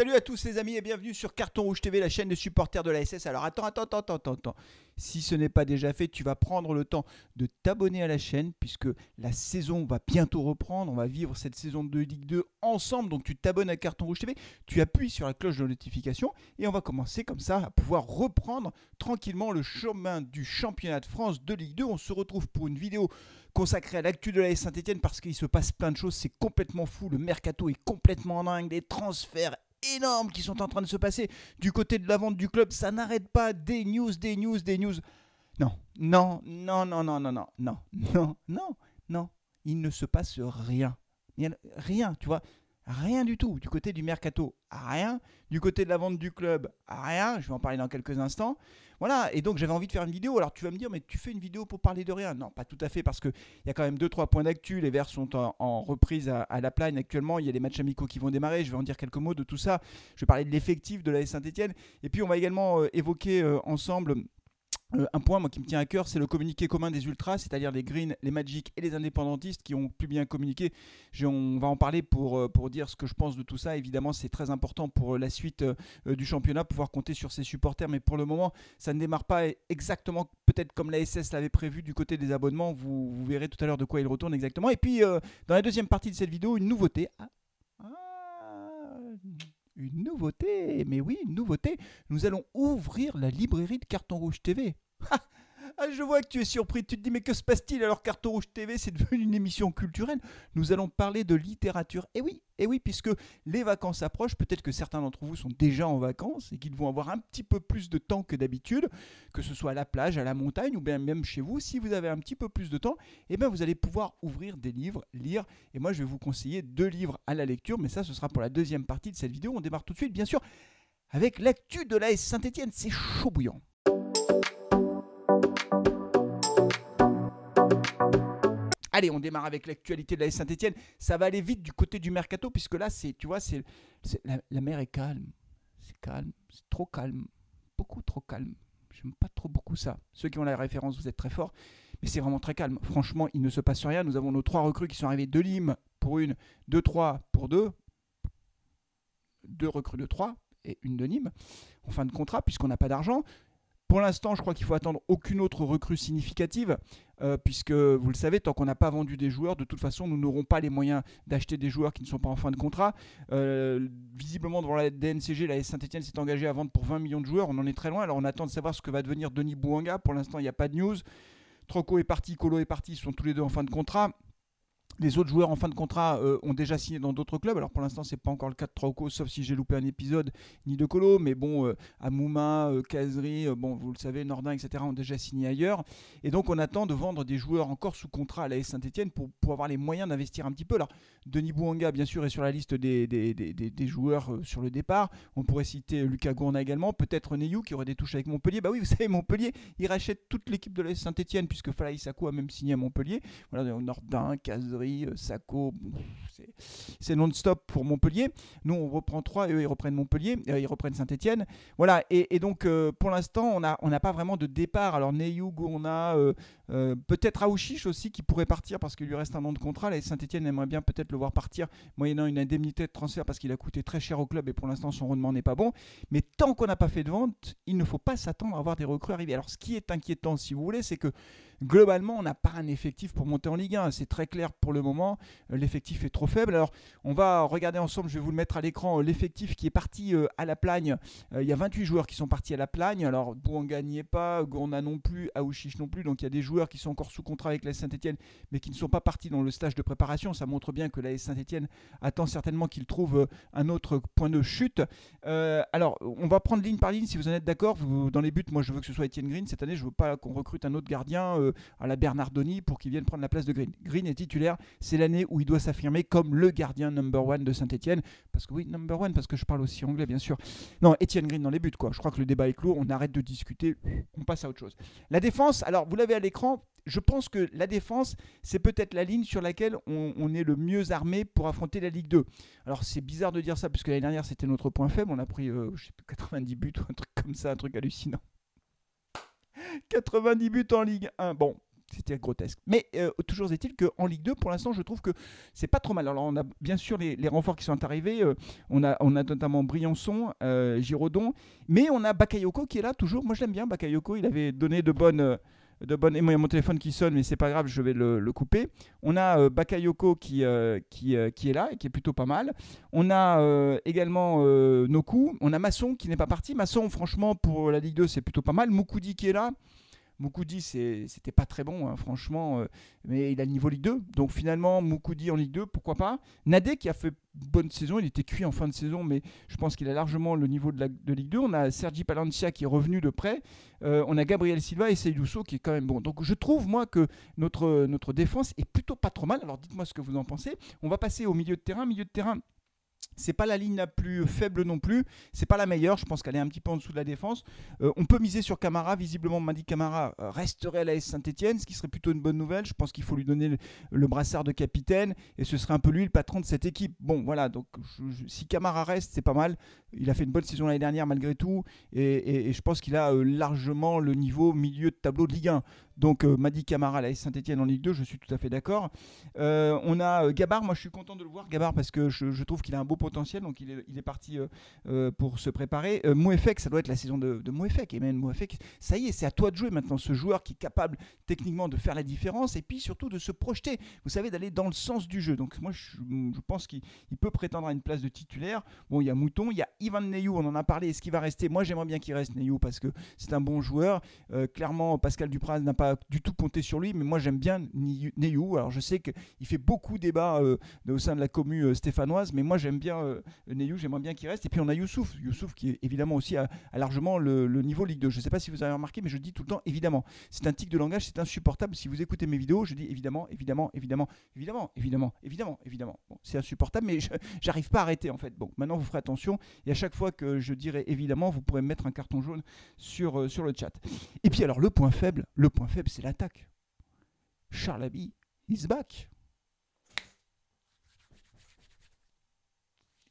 Salut à tous les amis et bienvenue sur Carton Rouge TV, la chaîne des supporters de la SS. Alors attends, attends, attends, attends, attends. Si ce n'est pas déjà fait, tu vas prendre le temps de t'abonner à la chaîne puisque la saison va bientôt reprendre. On va vivre cette saison de Ligue 2 ensemble. Donc tu t'abonnes à Carton Rouge TV, tu appuies sur la cloche de notification et on va commencer comme ça à pouvoir reprendre tranquillement le chemin du championnat de France de Ligue 2. On se retrouve pour une vidéo consacrée à l'actu de la Saint-Etienne parce qu'il se passe plein de choses. C'est complètement fou. Le mercato est complètement dingue. Des transferts énormes qui sont en train de se passer du côté de la vente du club. Ça n'arrête pas. Des news, des news, des news. Non, non, non, non, non, non, non, non, non, non, non. Il ne se passe rien. Rien, tu vois. Rien du tout. Du côté du mercato, rien. Du côté de la vente du club, rien. Je vais en parler dans quelques instants. Voilà, et donc j'avais envie de faire une vidéo. Alors tu vas me dire, mais tu fais une vidéo pour parler de rien? Non, pas tout à fait, parce qu'il y a quand même 2-3 points d'actu. Les Verts sont en, reprise à, la plaine actuellement. Il y a les matchs amicaux qui vont démarrer. Je vais en dire quelques mots de tout ça. Je vais parler de l'effectif de la Saint-Etienne. Et puis on va également euh, évoquer euh, ensemble euh, un point moi, qui me tient à cœur, c'est le communiqué commun des ultras, c'est-à-dire les Greens, les Magic et les indépendantistes qui ont plus bien communiqué. On va en parler pour, euh, pour dire ce que je pense de tout ça. Évidemment, c'est très important pour euh, la suite du championnat, pouvoir compter sur ses supporters. Mais pour le moment, ça ne démarre pas exactement peut-être comme la SS l'avait prévu du côté des abonnements. Vous, verrez tout à l'heure de quoi il retourne exactement. Et puis, dans la deuxième partie de cette vidéo, une nouveauté. Une nouveauté, mais oui, une nouveauté. Nous allons ouvrir la librairie de Carton Rouge TV. Ah, je vois que tu es surpris. Tu te dis, mais que se passe-t-il alors Carton Rouge TV, c'est devenu une émission culturelle. Nous allons parler de littérature. Et oui, et oui, puisque les vacances approchent, peut-être que certains d'entre vous sont déjà en vacances et qu'ils vont avoir un petit peu plus de temps que d'habitude, que ce soit à la plage, à la montagne ou bien même chez vous. Si vous avez un petit peu plus de temps, eh bien vous allez pouvoir ouvrir des livres, lire. Et moi, je vais vous conseiller deux livres à la lecture, mais ça, ce sera pour la deuxième partie de cette vidéo. On démarre tout de suite, bien sûr, avec l'actu de la Saint-Etienne. C'est chaud bouillant. Allez, on démarre avec l'actualité de la Saint-Etienne. Ça va aller vite du côté du mercato, puisque là, c'est, tu vois, c'est, la, mer est calme. C'est calme, c'est trop calme. Beaucoup trop calme. J'aime pas trop beaucoup ça. Ceux qui ont la référence, vous êtes très forts. Mais c'est vraiment très calme. Franchement, il ne se passe rien. Nous avons nos trois recrues qui sont arrivées de Lim pour une, de trois pour deux. Deux recrues de trois et une de Nîmes en fin de contrat, puisqu'on n'a pas d'argent. Pour l'instant, je crois qu'il faut attendre aucune autre recrue significative, euh, puisque vous le savez, tant qu'on n'a pas vendu des joueurs, de toute façon, nous n'aurons pas les moyens d'acheter des joueurs qui ne sont pas en fin de contrat. Euh, visiblement, devant la DNCG, la Saint-Etienne s'est engagée à vendre pour 20 millions de joueurs. On en est très loin. Alors, on attend de savoir ce que va devenir Denis Bouanga. Pour l'instant, il n'y a pas de news. Troco est parti, Colo est parti, ils sont tous les deux en fin de contrat. Les autres joueurs en fin de contrat euh, ont déjà signé dans d'autres clubs. Alors pour l'instant, c'est pas encore le cas de Trauco, sauf si j'ai loupé un épisode, ni de Colo. Mais bon, euh, Amouma, euh, Kazri, bon, vous le savez, Nordin, etc. ont déjà signé ailleurs. Et donc on attend de vendre des joueurs encore sous contrat à la Saint-Etienne pour, avoir les moyens d'investir un petit peu. Alors Denis Bouanga, bien sûr, est sur la liste des, joueurs sur le départ. On pourrait citer Lucas Gourna également. Peut-être Neyou qui aurait des touches avec Montpellier. Bah oui, vous savez, Montpellier, il rachète toute l'équipe de la Saint-Etienne puisque Falaï Sako a même signé à Montpellier. Voilà, Nordin, Kazri. Euh, Sacco, c'est non-stop pour Montpellier. Nous, on reprend 3 et eux, ils reprennent Montpellier, euh, ils reprennent Saint-Etienne. Voilà, et, donc euh, pour l'instant, on n'a on pas vraiment de départ. Alors Neyou, Gourna, peut-être Aouchiche aussi qui pourrait partir parce qu'il lui reste un an de contrat. et Saint-Etienne aimerait bien peut-être le voir partir moyennant une indemnité de transfert parce qu'il a coûté très cher au club et pour l'instant son rendement n'est pas bon. Mais tant qu'on n'a pas fait de vente, il ne faut pas s'attendre à avoir des recrues arriver. Alors ce qui est inquiétant, si vous voulez, c'est que globalement, on n'a pas un effectif pour monter en Ligue 1. C'est très clair pour le moment. Euh, l'effectif est trop faible. Alors, on va regarder ensemble, je vais vous le mettre à l'écran, euh, l'effectif qui est parti euh, à la plagne. Il y a 28 joueurs qui sont partis à la plagne. Alors, Bouanga n'y est pas, Gourna non plus, Aouchiche non plus. Donc, il y a des joueurs qui sont encore sous contrat avec la Saint-Etienne, mais qui ne sont pas partis dans le stage de préparation. Ça montre bien que la Saint-Etienne attend certainement qu'il trouve un autre point de chute. alors, on va prendre ligne par ligne si vous en êtes d'accord. Dans les buts, moi, je veux que ce soit Etienne Green. Cette année, je veux pas qu'on recrute un autre gardien à la Bernardoni pour qu'il vienne prendre la place de Green. Green est titulaire, c'est l'année où il doit s'affirmer comme le gardien number one de Saint-Etienne. Parce que oui, number one, parce que je parle aussi anglais, bien sûr. Non, Etienne Green dans les buts, quoi. Je crois que le débat est clos, on arrête de discuter, on passe à autre chose. La défense, alors vous l'avez à l'écran, je pense que la défense, c'est peut-être la ligne sur laquelle on, est le mieux armé pour affronter la Ligue 2. Alors c'est bizarre de dire ça, puisque l'année dernière c'était notre point faible, on a pris, euh, sais 90 buts ou un truc comme ça, un truc hallucinant. 90 buts en Ligue 1. Bon, c'était grotesque. Mais euh, toujours est-il qu'en Ligue 2, pour l'instant, je trouve que c'est pas trop mal. Alors, on a bien sûr les, renforts qui sont arrivés. Euh, on, a, notamment Briançon, euh, Giraudon, mais on a Bakayoko qui est là toujours. Moi, je l'aime bien, Bakayoko. Il avait donné de bonnes. De bonnes... Et moi, il y a mon téléphone qui sonne, mais c'est pas grave, je vais le, couper. On a Bakayoko qui, qui, qui, est là et qui est plutôt pas mal. On a également Noku. On a Masson qui n'est pas parti. Masson, franchement, pour la Ligue 2, c'est plutôt pas mal. Moukoudi qui est là. Moukoudi, c'était pas très bon, hein, franchement, euh, mais il a le niveau Ligue 2. Donc finalement, Moukoudi en Ligue 2, pourquoi pas? Nadé qui a fait bonne saison, il était cuit en fin de saison, mais je pense qu'il a largement le niveau de, Ligue 2. On a Sergi Palencia qui est revenu de près. Euh, on a Gabriel Silva et Seydousso qui est quand même bon. Donc je trouve, moi, que notre, notre défense est plutôt pas trop mal. Alors dites-moi ce que vous en pensez. On va passer au milieu de terrain. Milieu de terrain. C'est pas la ligne la plus faible non plus. C'est pas la meilleure. Je pense qu'elle est un petit peu en dessous de la défense. Euh, on peut miser sur Camara. Visiblement, Madi Camara euh, resterait à la S Saint-Etienne, ce qui serait plutôt une bonne nouvelle. Je pense qu'il faut lui donner le, brassard de capitaine et ce serait un peu lui le patron de cette équipe. Bon, voilà. Donc, si Camara reste, c'est pas mal. Il a fait une bonne saison l'année dernière malgré tout et, je pense qu'il a euh, largement le niveau milieu de tableau de Ligue 1. Donc euh, Madi Camara, la Saint-Etienne en Ligue 2, je suis tout à fait d'accord. Euh, on a euh, Gabar, moi je suis content de le voir, Gabar, parce que je, trouve qu'il a un beau potentiel, donc il est, parti pour se préparer. Mouefek, ça doit être la saison de, de Mouefek. Et même Mouefek, ça y est, c'est à toi de jouer maintenant, ce joueur qui est capable techniquement de faire la différence et puis surtout de se projeter, vous savez, d'aller dans le sens du jeu. Donc moi je, pense qu'il peut prétendre à une place de titulaire. Bon, il y a Mouton, il y a Ivan Neyou, on en a parlé, est-ce qu'il va rester? Moi j'aimerais bien qu'il reste Neyou parce que c'est un bon joueur. clairement, Pascal Dupraz n'a pas du tout compter sur lui, mais moi j'aime bien Neyou. Alors je sais qu'il fait beaucoup débat euh, au sein de la commune euh, stéphanoise, mais moi j'aime bien euh, Neyou, j'aimerais bien qu'il reste. Et puis on a Youssouf, Youssouf qui est évidemment aussi a, largement le, niveau Ligue 2. Je ne sais pas si vous avez remarqué, mais je dis tout le temps évidemment. C'est un tic de langage, c'est insupportable. Si vous écoutez mes vidéos, je dis évidemment, évidemment, évidemment, évidemment, évidemment, évidemment, évidemment. C'est insupportable, mais j'arrive pas à arrêter en fait. Bon, maintenant vous ferez attention. Et à chaque fois que je dirai évidemment, vous pourrez mettre un carton jaune sur, sur le chat. Et puis alors le point faible, le point faible, c'est la Charles Abbey is back.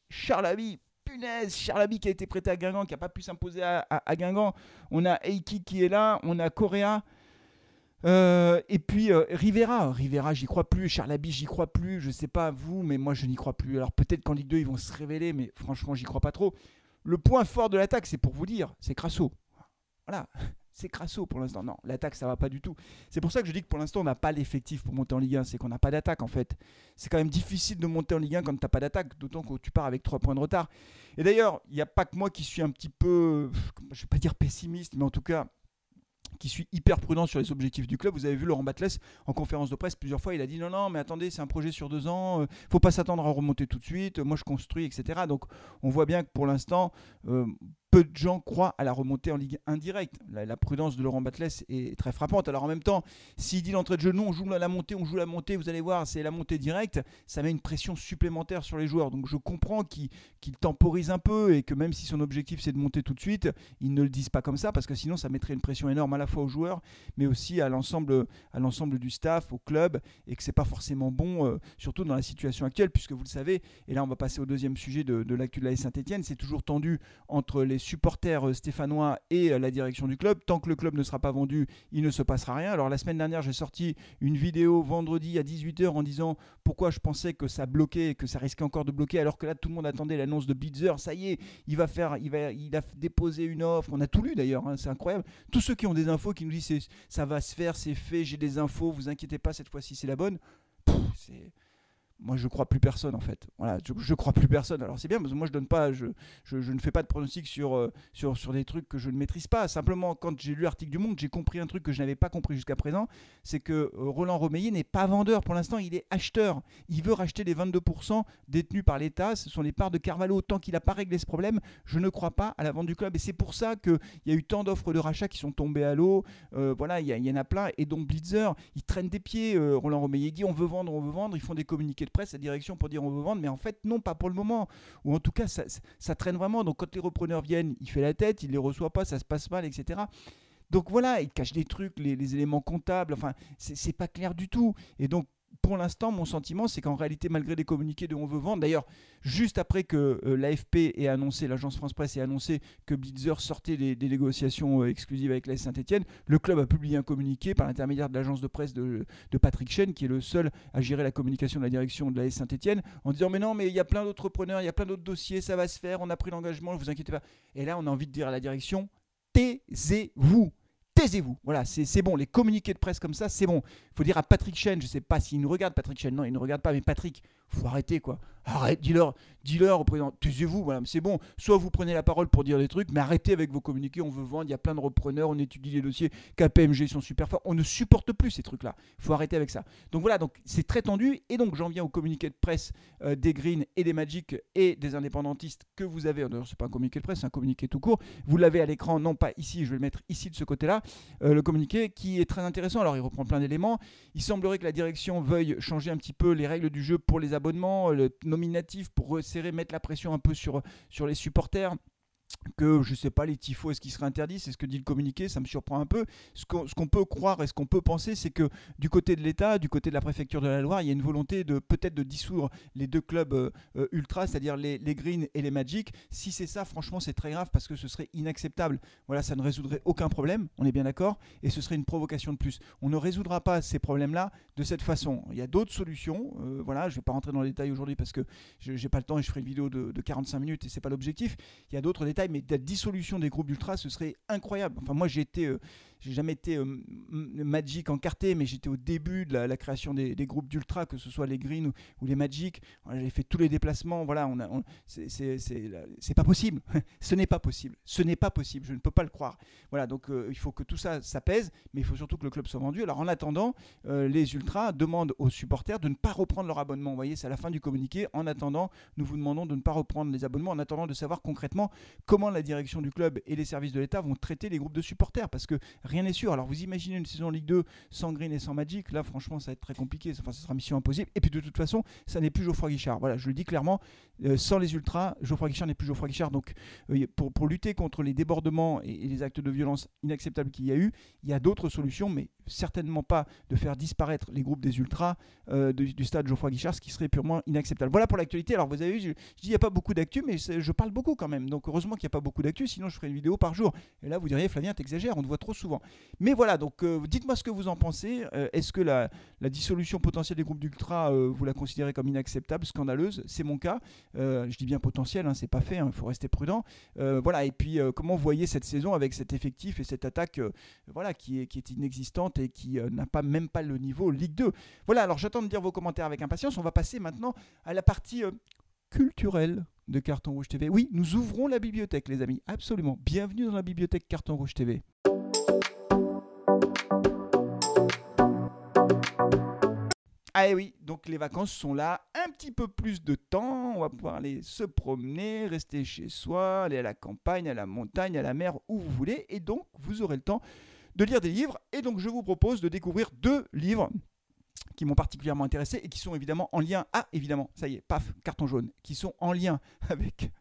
Charles punaise, Charles qui a été prêté à Guingamp, qui n'a pas pu s'imposer à, Guingamp. On a Eiki qui est là, on a Correa. Euh, et puis euh, Rivera, Rivera, j'y crois plus. Charles Abbey, j'y crois plus. Je sais pas vous, mais moi je n'y crois plus. Alors peut-être qu'en Ligue 2 ils vont se révéler, mais franchement j'y crois pas trop. Le point fort de l'attaque, c'est pour vous dire, c'est Crasso. Voilà, c'est crasso pour l'instant. Non, l'attaque, ça va pas du tout. C'est pour ça que je dis que pour l'instant, on n'a pas l'effectif pour monter en Ligue 1. C'est qu'on n'a pas d'attaque, en fait. C'est quand même difficile de monter en Ligue 1 quand tu n'as pas d'attaque, d'autant que tu pars avec 3 points de retard. Et d'ailleurs, il n'y a pas que moi qui suis un petit peu, je ne vais pas dire pessimiste, mais en tout cas, qui suis hyper prudent sur les objectifs du club. Vous avez vu Laurent Batles en conférence de presse plusieurs fois, il a dit non, non, mais attendez, c'est un projet sur deux ans, euh, faut pas s'attendre à remonter tout de suite, moi je construis, etc. Donc on voit bien que pour l'instant, euh, peu de gens croient à la remontée en Ligue indirecte. La, la prudence de Laurent Batles est très frappante. Alors en même temps, s'il dit l'entrée de jeu, non, on joue la montée, on joue la montée, vous allez voir, c'est la montée directe, ça met une pression supplémentaire sur les joueurs. Donc je comprends qu'il temporise un peu et que même si son objectif c'est de monter tout de suite, ils ne le disent pas comme ça parce que sinon ça mettrait une pression énorme à la fois aux joueurs, mais aussi à l'ensemble du staff, au club, et que c'est pas forcément bon, euh, surtout dans la situation actuelle, puisque vous le savez, et là on va passer au deuxième sujet de, de l'actu de la Saint-Etienne, c'est toujours tendu entre les supporters euh, stéphanois et euh, la direction du club. Tant que le club ne sera pas vendu, il ne se passera rien. Alors la semaine dernière, j'ai sorti une vidéo vendredi à 18h en disant pourquoi je pensais que ça bloquait, que ça risquait encore de bloquer, alors que là tout le monde attendait l'annonce de Blitzer. Ça y est, il va faire, il va, il a déposé une offre. On a tout lu d'ailleurs, hein, c'est incroyable. Tous ceux qui ont des infos qui nous disent ça va se faire, c'est fait, j'ai des infos, vous inquiétez pas, cette fois-ci c'est la bonne. Moi je crois plus personne en fait. Voilà, je, je crois plus personne. Alors c'est bien parce que moi je donne pas, je, je, ne fais pas de pronostic sur, euh, sur, sur des trucs que je ne maîtrise pas. Simplement quand j'ai lu l'article du Monde, j'ai compris un truc que je n'avais pas compris jusqu'à présent, c'est que euh, Roland Romeillet n'est pas vendeur pour l'instant, il est acheteur. Il veut racheter les 22% détenus par l'État. Ce sont les parts de Carvalho. Tant qu'il n'a pas réglé ce problème, je ne crois pas à la vente du club. Et c'est pour ça qu'il y a eu tant d'offres de rachat qui sont tombées à l'eau. Euh, voilà, il y, en a plein. Et donc Blitzer, il traîne des pieds. Roland Romeillet dit on veut vendre, on veut vendre. Ils font des communiqués de presse, la direction pour dire on veut vendre, mais en fait non, pas pour le moment. Ou en tout cas, ça, traîne vraiment. Donc quand les repreneurs viennent, il fait la tête, il les reçoit pas, ça se passe mal, etc. Donc voilà, il cache des trucs, les, éléments comptables, enfin, c'est pas clair du tout. Et donc pour l'instant, mon sentiment, c'est qu'en réalité, malgré les communiqués de on veut vendre, d'ailleurs, juste après que euh, l'AFP ait annoncé, l'agence France Presse ait annoncé que Blitzer sortait des, négociations euh, exclusives avec la Saint-Etienne, le club a publié un communiqué par l'intermédiaire de l'agence de presse de, Patrick Chen, qui est le seul à gérer la communication de la direction de la Saint-Etienne, en disant Mais non, mais il y a plein d'autres preneurs, il y a plein d'autres dossiers, ça va se faire, on a pris l'engagement, ne vous inquiétez pas. Et là, on a envie de dire à la direction Taisez-vous taisez-vous. Voilà, c'est bon. Les communiqués de presse comme ça, c'est bon. Il faut dire à Patrick Chen, je ne sais pas s'il nous regarde, Patrick Chen, non, il ne regarde pas, mais Patrick, faut arrêter quoi. Arrête, dis-leur, dis-leur au président, taisez-vous, voilà, c'est bon. Soit vous prenez la parole pour dire des trucs, mais arrêtez avec vos communiqués, on veut vendre, il y a plein de repreneurs, on étudie les dossiers, KPMG sont super forts, on ne supporte plus ces trucs-là. Il faut arrêter avec ça. Donc voilà, donc c'est très tendu, et donc j'en viens au communiqué de presse euh, des Green et des Magic et des indépendantistes que vous avez. D'ailleurs, c'est pas un communiqué de presse, c'est un communiqué tout court. Vous l'avez à l'écran, non pas ici, je vais le mettre ici de ce côté-là. Euh, le communiqué qui est très intéressant. Alors il reprend plein d'éléments. Il semblerait que la direction veuille changer un petit peu les règles du jeu pour les abonnements, le nominatif pour resserrer, mettre la pression un peu sur, sur les supporters que je sais pas les tifos est-ce qu'ils seraient interdits c'est ce que dit le communiqué ça me surprend un peu. Ce qu'on peut croire et ce qu'on peut penser c'est que du côté de l'État du côté de la préfecture de la Loire il y a une volonté de peut-être de dissoudre les deux clubs euh, euh, ultra c'est-à-dire les, les Green et les Magic. Si c'est ça franchement c'est très grave parce que ce serait inacceptable. Voilà ça ne résoudrait aucun problème on est bien d'accord et ce serait une provocation de plus. On ne résoudra pas ces problèmes là de cette façon. Il y a d'autres solutions euh, voilà je vais pas rentrer dans les détails aujourd'hui parce que j'ai pas le temps et je ferai une vidéo de, de 45 minutes et c'est pas l'objectif. Il y a d'autres détails mais la dissolution des groupes d'ultra, ce serait incroyable. Enfin, moi, j'ai été euh, j'ai jamais été euh, Magic encarté, mais j'étais au début de la, création des, groupes d'ultra, que ce soit les Green ou, les Magic. j'ai fait tous les déplacements. Voilà, c'est pas possible. Ce n'est pas possible. Ce n'est pas possible. Je ne peux pas le croire. Voilà, donc euh, il faut que tout ça, ça pèse, mais il faut surtout que le club soit vendu. Alors en attendant, euh, les ultras demandent aux supporters de ne pas reprendre leur abonnement. Vous voyez, c'est à la fin du communiqué. En attendant, nous vous demandons de ne pas reprendre les abonnements. En attendant de savoir concrètement comment la direction du club et les services de l'État vont traiter les groupes de supporters, parce que rien n'est sûr. Alors vous imaginez une saison Ligue 2 sans Green et sans Magic, là franchement ça va être très compliqué, enfin ça sera mission impossible. Et puis de toute façon, ça n'est plus Geoffroy Guichard. Voilà, je le dis clairement, euh, sans les Ultras, Geoffroy Guichard n'est plus Geoffroy Guichard. Donc euh, pour, pour, lutter contre les débordements et, les actes de violence inacceptables qu'il y a eu, il y a d'autres solutions, mais certainement pas de faire disparaître les groupes des Ultras euh, du, stade Geoffroy Guichard, ce qui serait purement inacceptable. Voilà pour l'actualité. Alors vous avez vu, je, dis il n'y a pas beaucoup d'actu, mais je parle beaucoup quand même. Donc heureusement qu'il n'y a pas beaucoup d'actu, sinon je ferai une vidéo par jour. Et là vous diriez Flavien, t'exagères, on te voit trop souvent. Mais voilà, donc dites-moi ce que vous en pensez. Euh, est-ce que la, dissolution potentielle des groupes d'ultra, euh, vous la considérez comme inacceptable, scandaleuse? C'est mon cas. Euh, je dis bien potentiel, hein, c'est pas fait, il hein, faut rester prudent. voilà, et puis comment vous voyez cette saison avec cet effectif et cette attaque voilà, qui, est, qui est inexistante et qui n'a pas même pas le niveau Ligue 2 Voilà, alors j'attends de dire vos commentaires avec impatience. On va passer maintenant à la partie culturelle de Carton Rouge TV. Oui, nous ouvrons la bibliothèque, les amis. Absolument. Bienvenue dans la bibliothèque Carton Rouge TV. Ah oui, donc les vacances sont là, un petit peu plus de temps, on va pouvoir aller se promener, rester chez soi, aller à la campagne, à la montagne, à la mer, où vous voulez, et donc vous aurez le temps de lire des livres, et donc je vous propose de découvrir deux livres qui m'ont particulièrement intéressé et qui sont évidemment en lien, ah évidemment, ça y est, paf, carton jaune, qui sont en lien avec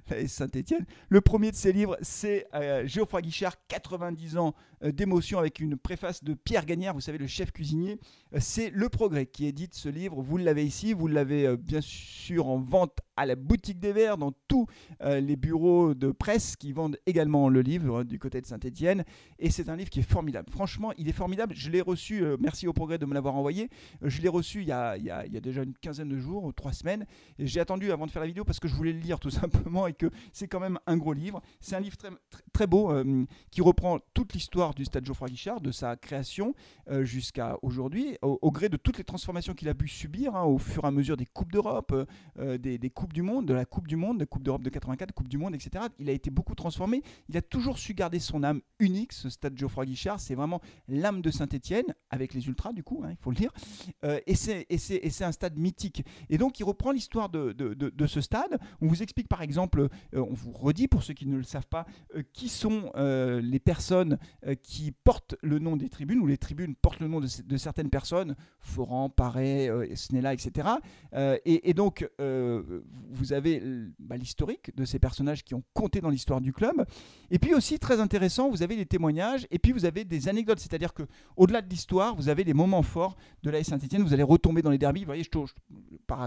Saint-Etienne. Le premier de ces livres, c'est euh, Geoffroy Guichard, 90 ans euh, d'émotion, avec une préface de Pierre Gagnard, vous savez, le chef cuisinier. Euh, c'est Le Progrès qui édite ce livre. Vous l'avez ici, vous l'avez bien sûr en vente à la boutique des Verts, dans tous les bureaux de presse qui vendent également le livre du côté de Saint-Etienne. Et c'est un livre qui est formidable. Franchement, il est formidable. Je l'ai reçu, merci au Progrès de me l'avoir envoyé. je l'ai reçu il y, a, déjà une quinzaine de jours, ou trois semaines. J'ai attendu avant de faire la vidéo parce que je voulais le lire tout simplement et que c'est quand même un gros livre. C'est un livre très, beau euh, qui reprend toute l'histoire du stade Geoffroy Guichard, de sa création euh, jusqu'à aujourd'hui, au, gré de toutes les transformations qu'il a pu subir hein, au fur et à mesure des Coupes d'Europe, euh, des, des, Coupes du Monde, de la Coupe du Monde, de Coupe d'Europe de 84, Coupe du Monde, etc. Il a été beaucoup transformé. Il a toujours su garder son âme unique, ce stade Geoffroy Guichard. C'est vraiment l'âme de Saint-Etienne, avec les Ultras, du coup, hein, il faut le dire. et c'est un stade mythique. Et donc, il reprend l'histoire de, de, de, ce stade. On vous explique par exemple, on vous redit pour ceux qui ne le savent pas, qui sont les personnes qui portent le nom des tribunes, ou les tribunes portent le nom de, certaines personnes, Florent, Paré, Snella, etc. Et, donc, vous avez bah, l'historique de ces personnages qui ont compté dans l'histoire du club. Et puis aussi, très intéressant, vous avez des témoignages et puis vous avez des anecdotes. C'est-à-dire que au-delà de l'histoire, vous avez les moments forts de la Saint-Etienne. Vous allez retomber dans les derbies. Vous voyez,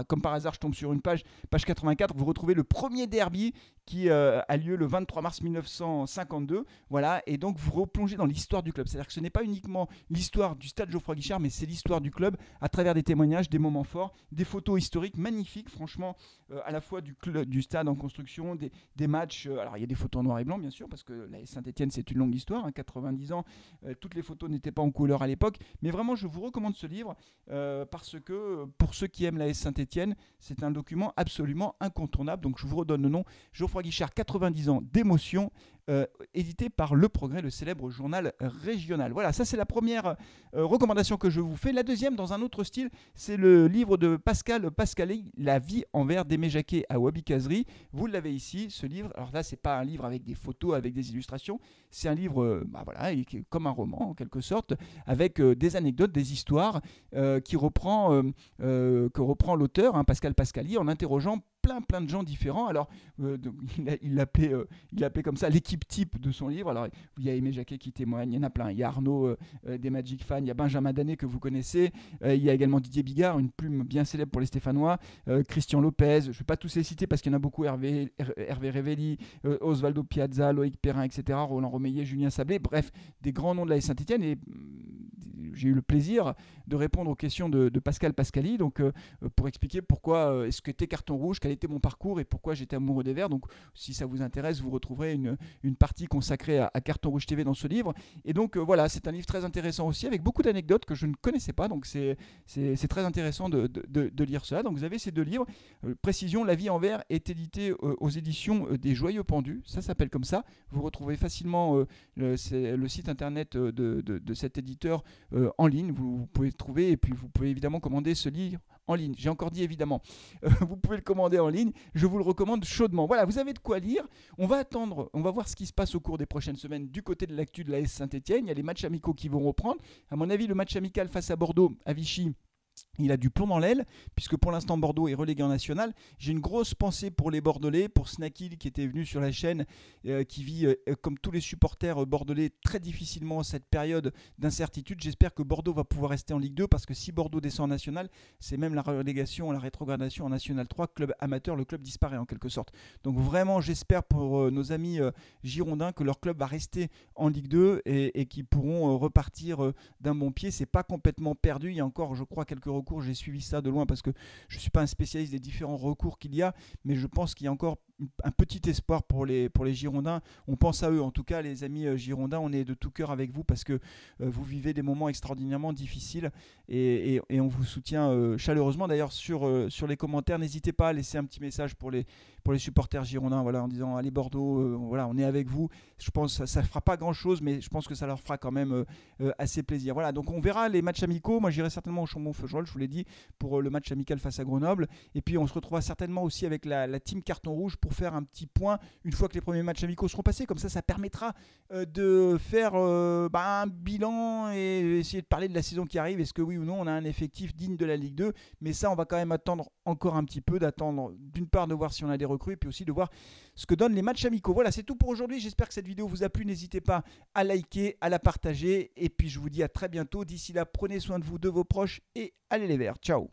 comme par hasard, je tombe sur une page, page 84. Vous retrouvez le premier derby qui euh, a lieu le 23 mars 1952. Voilà, et donc vous replongez dans l'histoire du club. C'est-à-dire que ce n'est pas uniquement l'histoire du stade Geoffroy Guichard, mais c'est l'histoire du club à travers des témoignages, des moments forts, des photos historiques magnifiques, franchement, euh, à la fois du, du stade en construction, des, matchs. Euh, alors il y a des photos en noir et blanc, bien sûr, parce que la Saint-Etienne, c'est une longue histoire, 90 hein, ans. toutes les photos n'étaient pas en couleur à l'époque. Mais vraiment, je vous recommande ce livre parce que pour ceux qui aiment la Saint-Etienne, c'est un document absolument incontournable. Donc je vous redonne le nom. Geoffroy Guichard, 90 ans d'émotion, euh, édité par Le Progrès, le célèbre journal régional. Voilà, ça c'est la première euh, recommandation que je vous fais. La deuxième, dans un autre style, c'est le livre de Pascal Pascali, La vie envers d'Aimé Jacquet à Wabi Kazri. Vous l'avez ici, ce livre. Alors là, c'est pas un livre avec des photos, avec des illustrations. C'est un livre, euh, bah voilà, comme un roman en quelque sorte, avec des anecdotes, des histoires qui reprend, que reprend l'auteur, hein, Pascal Pascali, en interrogeant plein de gens différents. Alors, euh, il l'appelait euh, il appelait comme ça l'équipe type de son livre. Alors, il y a Aimé Jacquet qui témoigne, il y en a plein. Il y a Arnaud euh, des Magic Fans, il y a Benjamin Danet que vous connaissez, il y a également Didier Bigard, une plume bien célèbre pour les Stéphanois, Christian Lopez, je ne vais pas tous les citer parce qu'il y en a beaucoup, Hervé, Hervé Osvaldo Piazza, Loïc Perrin, etc., Roland Romeillet, Julien Sablé, bref, des grands noms de la Saint-Etienne et mm, j'ai eu le plaisir de répondre aux questions de, Pascal Pascali, donc pour expliquer pourquoi est-ce que était carton rouge, quel mon parcours et pourquoi j'étais amoureux des Verts. Donc, si ça vous intéresse, vous retrouverez une, une partie consacrée à, Carton Rouge TV dans ce livre. Et donc, euh, voilà, c'est un livre très intéressant aussi, avec beaucoup d'anecdotes que je ne connaissais pas. Donc, c'est très intéressant de, de, de, lire cela. Donc, vous avez ces deux livres. Euh, précision, La vie en Vert est édité euh, aux éditions des Joyeux Pendus. Ça s'appelle comme ça. Vous retrouvez facilement le, site internet de, cet éditeur en ligne. Vous pouvez trouver et puis vous pouvez évidemment commander ce livre en ligne. J'ai encore dit évidemment. vous pouvez le commander en ligne. Je vous le recommande chaudement. Voilà, vous avez de quoi lire. On va attendre, on va voir ce qui se passe au cours des prochaines semaines du côté de l'actu de la S Saint-Etienne. Il y a les matchs amicaux qui vont reprendre. À mon avis, le match amical face à Bordeaux, à Vichy, il a du plomb dans l'aile, puisque pour l'instant Bordeaux est relégué en national. J'ai une grosse pensée pour les Bordelais, pour Snakil qui était venu sur la chaîne, euh, qui vit euh, comme tous les supporters euh, bordelais très difficilement cette période d'incertitude. J'espère que Bordeaux va pouvoir rester en Ligue 2, parce que si Bordeaux descend en national, c'est même la relégation, la rétrogradation en national 3, club amateur, le club disparaît en quelque sorte. Donc vraiment, j'espère pour nos amis girondins que leur club va rester en Ligue 2 et, et qu'ils pourront repartir d'un bon pied. C'est pas complètement perdu. Il y a encore, je crois, quelques recours, j'ai suivi ça de loin parce que je ne suis pas un spécialiste des différents recours qu'il y a, mais je pense qu'il y a encore un petit espoir pour les, pour les Girondins. On pense à eux, en tout cas, les amis euh, Girondins, on est de tout cœur avec vous parce que euh, vous vivez des moments extraordinairement difficiles et, on vous soutient euh, chaleureusement. D'ailleurs, sur, sur les commentaires, n'hésitez pas à laisser un petit message pour les, pour les supporters Girondins voilà, en disant Allez Bordeaux, voilà, on est avec vous. Je pense que ça ne fera pas grand chose, mais je pense que ça leur fera quand même assez plaisir. Voilà, donc on verra les matchs amicaux. Moi, j'irai certainement au Chambon-Feugerolles, je vous l'ai dit, pour le match amical face à Grenoble. Et puis, on se retrouvera certainement aussi avec la, team Carton Rouge pour faire un petit point une fois que les premiers matchs amicaux seront passés. Comme ça, ça permettra euh, de faire euh, bah, un bilan et essayer de parler de la saison qui arrive. Est-ce que oui ou non, on a un effectif digne de la Ligue 2 Mais ça, on va quand même attendre encore un petit peu, d'attendre d'une part de voir si on a des recrues, et puis aussi de voir ce que donnent les matchs amicaux. Voilà, c'est tout pour aujourd'hui. J'espère que cette vidéo vous a plu. N'hésitez pas à liker, à la partager. Et puis, je vous dis à très bientôt. D'ici là, prenez soin de vous, de vos proches, et allez les verts. Ciao